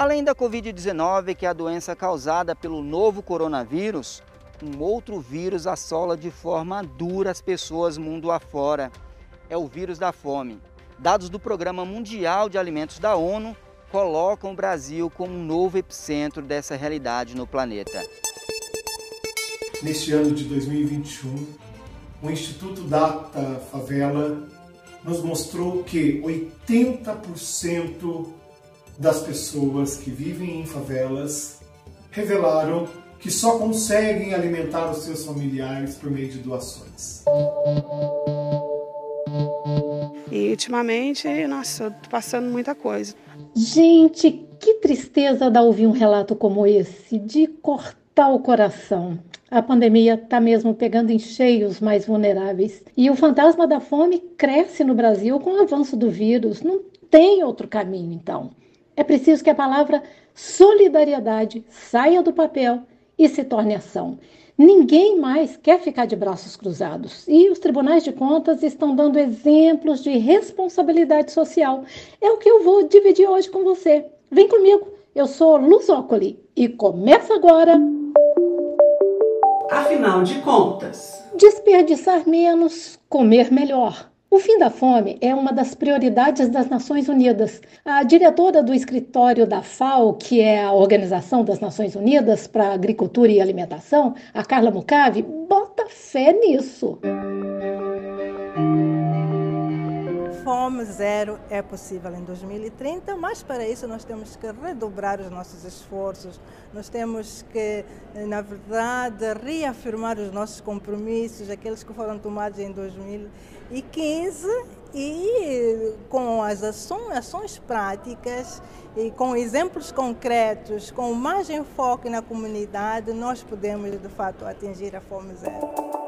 Além da Covid-19, que é a doença causada pelo novo coronavírus, um outro vírus assola de forma dura as pessoas mundo afora. É o vírus da fome. Dados do Programa Mundial de Alimentos da ONU colocam o Brasil como um novo epicentro dessa realidade no planeta. Neste ano de 2021, o Instituto Data Favela nos mostrou que 80% das pessoas que vivem em favelas revelaram que só conseguem alimentar os seus familiares por meio de doações. E ultimamente, nossa, eu tô passando muita coisa. Gente, que tristeza dar ouvir um relato como esse, de cortar o coração. A pandemia está mesmo pegando em cheio os mais vulneráveis. E o fantasma da fome cresce no Brasil com o avanço do vírus. Não tem outro caminho, então. É preciso que a palavra solidariedade saia do papel e se torne ação. Ninguém mais quer ficar de braços cruzados. E os tribunais de contas estão dando exemplos de responsabilidade social. É o que eu vou dividir hoje com você. Vem comigo. Eu sou Luz Ocoli e começa agora. Afinal de contas, desperdiçar menos, comer melhor. O fim da fome é uma das prioridades das Nações Unidas. A diretora do escritório da FAO, que é a Organização das Nações Unidas para Agricultura e Alimentação, a Carla Mucave, bota fé nisso. Fome zero é possível em 2030, mas para isso nós temos que redobrar os nossos esforços, nós temos que, na verdade, reafirmar os nossos compromissos, aqueles que foram tomados em 2015 e com as ações, ações práticas e com exemplos concretos, com mais enfoque na comunidade, nós podemos de fato atingir a fome zero.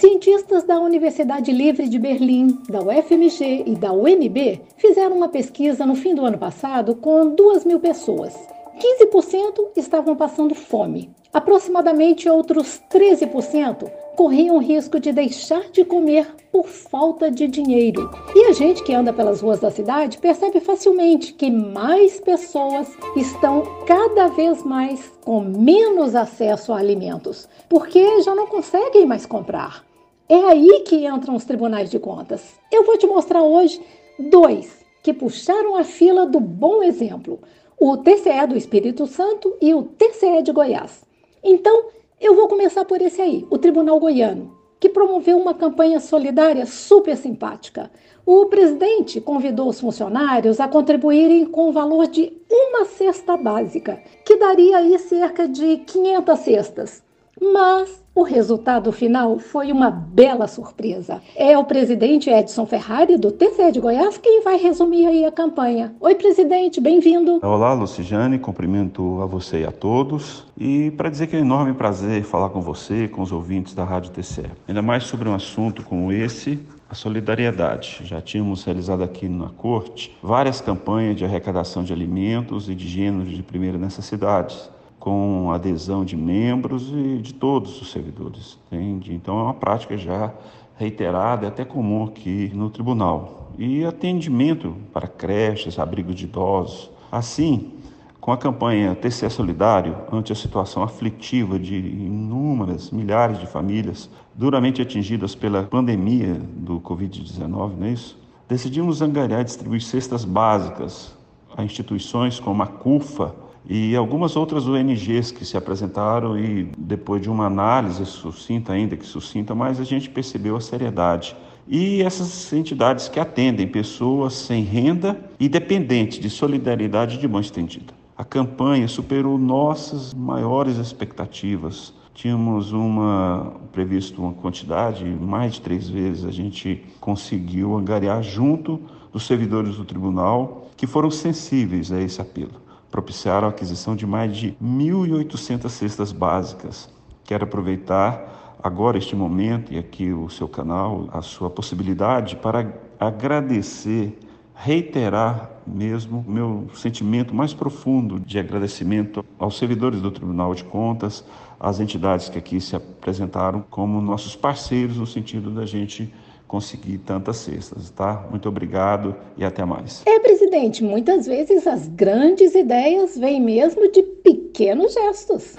Cientistas da Universidade Livre de Berlim, da UFMG e da UNB fizeram uma pesquisa no fim do ano passado com 2 mil pessoas. 15% estavam passando fome. Aproximadamente outros 13% corriam risco de deixar de comer por falta de dinheiro. E a gente que anda pelas ruas da cidade percebe facilmente que mais pessoas estão cada vez mais com menos acesso a alimentos, porque já não conseguem mais comprar. É aí que entram os tribunais de contas. Eu vou te mostrar hoje dois que puxaram a fila do bom exemplo: o TCE do Espírito Santo e o TCE de Goiás. Então, eu vou começar por esse aí, o Tribunal Goiano, que promoveu uma campanha solidária super simpática. O presidente convidou os funcionários a contribuírem com o valor de uma cesta básica, que daria aí cerca de 500 cestas. Mas o resultado final foi uma bela surpresa. É o presidente Edson Ferrari, do TCE de Goiás, quem vai resumir aí a campanha. Oi, presidente, bem-vindo. Olá, Luciane, cumprimento a você e a todos. E para dizer que é um enorme prazer falar com você, com os ouvintes da Rádio TCE. Ainda mais sobre um assunto como esse, a solidariedade. Já tínhamos realizado aqui na Corte várias campanhas de arrecadação de alimentos e de gêneros de primeira necessidade com adesão de membros e de todos os servidores, entende? Então é uma prática já reiterada e até comum aqui no tribunal. E atendimento para creches, abrigos de idosos. Assim, com a campanha TCE Solidário, ante a situação aflitiva de inúmeras, milhares de famílias duramente atingidas pela pandemia do Covid-19, não é isso? Decidimos angariar e distribuir cestas básicas a instituições como a CUFA, e algumas outras ONGs que se apresentaram e depois de uma análise sucinta ainda que sucinta, mas a gente percebeu a seriedade. E essas entidades que atendem pessoas sem renda e dependentes de solidariedade de mão estendida. A campanha superou nossas maiores expectativas. Tínhamos uma previsto uma quantidade, mais de três vezes a gente conseguiu angariar junto dos servidores do tribunal que foram sensíveis a esse apelo propiciaram a aquisição de mais de 1.800 cestas básicas. Quero aproveitar agora este momento e aqui o seu canal, a sua possibilidade para agradecer, reiterar mesmo meu sentimento mais profundo de agradecimento aos servidores do Tribunal de Contas, às entidades que aqui se apresentaram como nossos parceiros no sentido da gente conseguir tantas cestas, tá? Muito obrigado e até mais. É, presidente muitas vezes as grandes ideias vêm mesmo de pequenos gestos.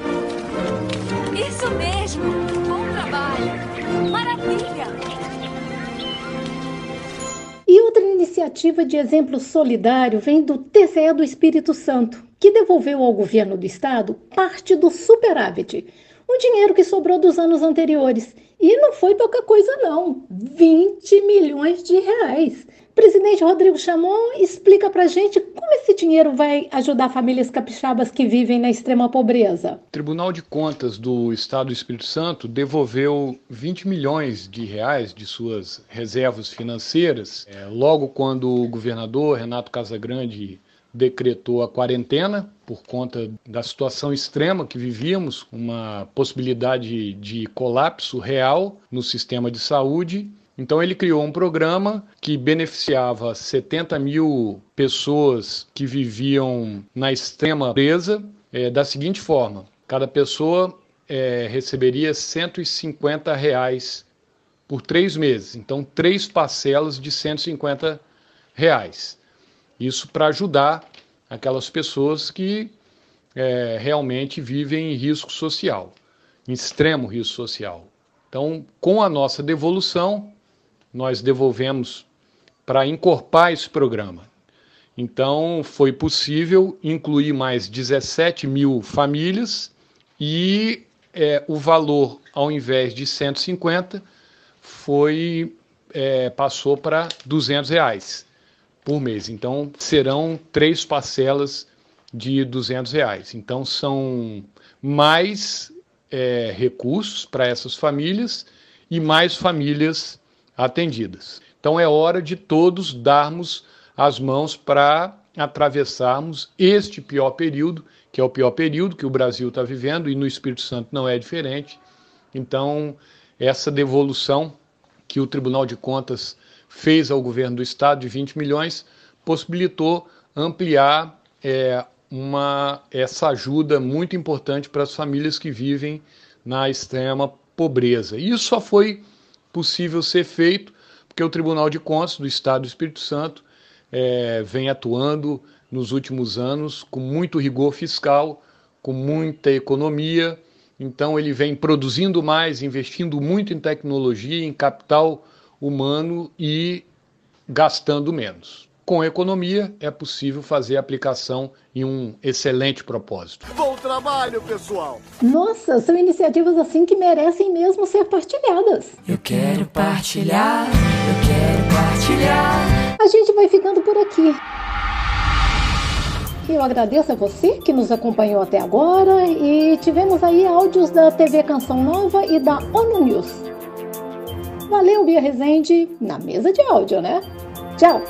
Isso mesmo! Bom trabalho! Maravilha! E outra iniciativa de exemplo solidário vem do TCE do Espírito Santo, que devolveu ao governo do estado parte do superávit, o dinheiro que sobrou dos anos anteriores. E não foi pouca coisa, não: 20 milhões de reais. Presidente Rodrigo Chamon explica para gente como esse dinheiro vai ajudar famílias capixabas que vivem na extrema pobreza. O Tribunal de Contas do Estado do Espírito Santo devolveu 20 milhões de reais de suas reservas financeiras é, logo quando o governador Renato Casagrande decretou a quarentena por conta da situação extrema que vivíamos, uma possibilidade de colapso real no sistema de saúde então ele criou um programa que beneficiava 70 mil pessoas que viviam na extrema pobreza é, da seguinte forma: cada pessoa é, receberia 150 reais por três meses. Então três parcelas de 150 reais. Isso para ajudar aquelas pessoas que é, realmente vivem em risco social, em extremo risco social. Então, com a nossa devolução, nós devolvemos para encorpar esse programa. Então, foi possível incluir mais 17 mil famílias e é, o valor, ao invés de 150, foi é, passou para 200 reais por mês. Então, serão três parcelas de 200 reais. Então, são mais é, recursos para essas famílias e mais famílias atendidas. Então é hora de todos darmos as mãos para atravessarmos este pior período, que é o pior período que o Brasil está vivendo e no Espírito Santo não é diferente. Então, essa devolução que o Tribunal de Contas fez ao governo do Estado de 20 milhões possibilitou ampliar é, uma, essa ajuda muito importante para as famílias que vivem na extrema pobreza. Isso só foi possível ser feito, porque o Tribunal de Contas do Estado do Espírito Santo é, vem atuando nos últimos anos com muito rigor fiscal, com muita economia. Então, ele vem produzindo mais, investindo muito em tecnologia, em capital humano e gastando menos com economia, é possível fazer a aplicação em um excelente propósito. Bom trabalho, pessoal! Nossa, são iniciativas assim que merecem mesmo ser partilhadas. Eu quero partilhar, eu quero partilhar. A gente vai ficando por aqui. Eu agradeço a você que nos acompanhou até agora e tivemos aí áudios da TV Canção Nova e da ONU News. Valeu, Bia Rezende, na mesa de áudio, né? Tchau!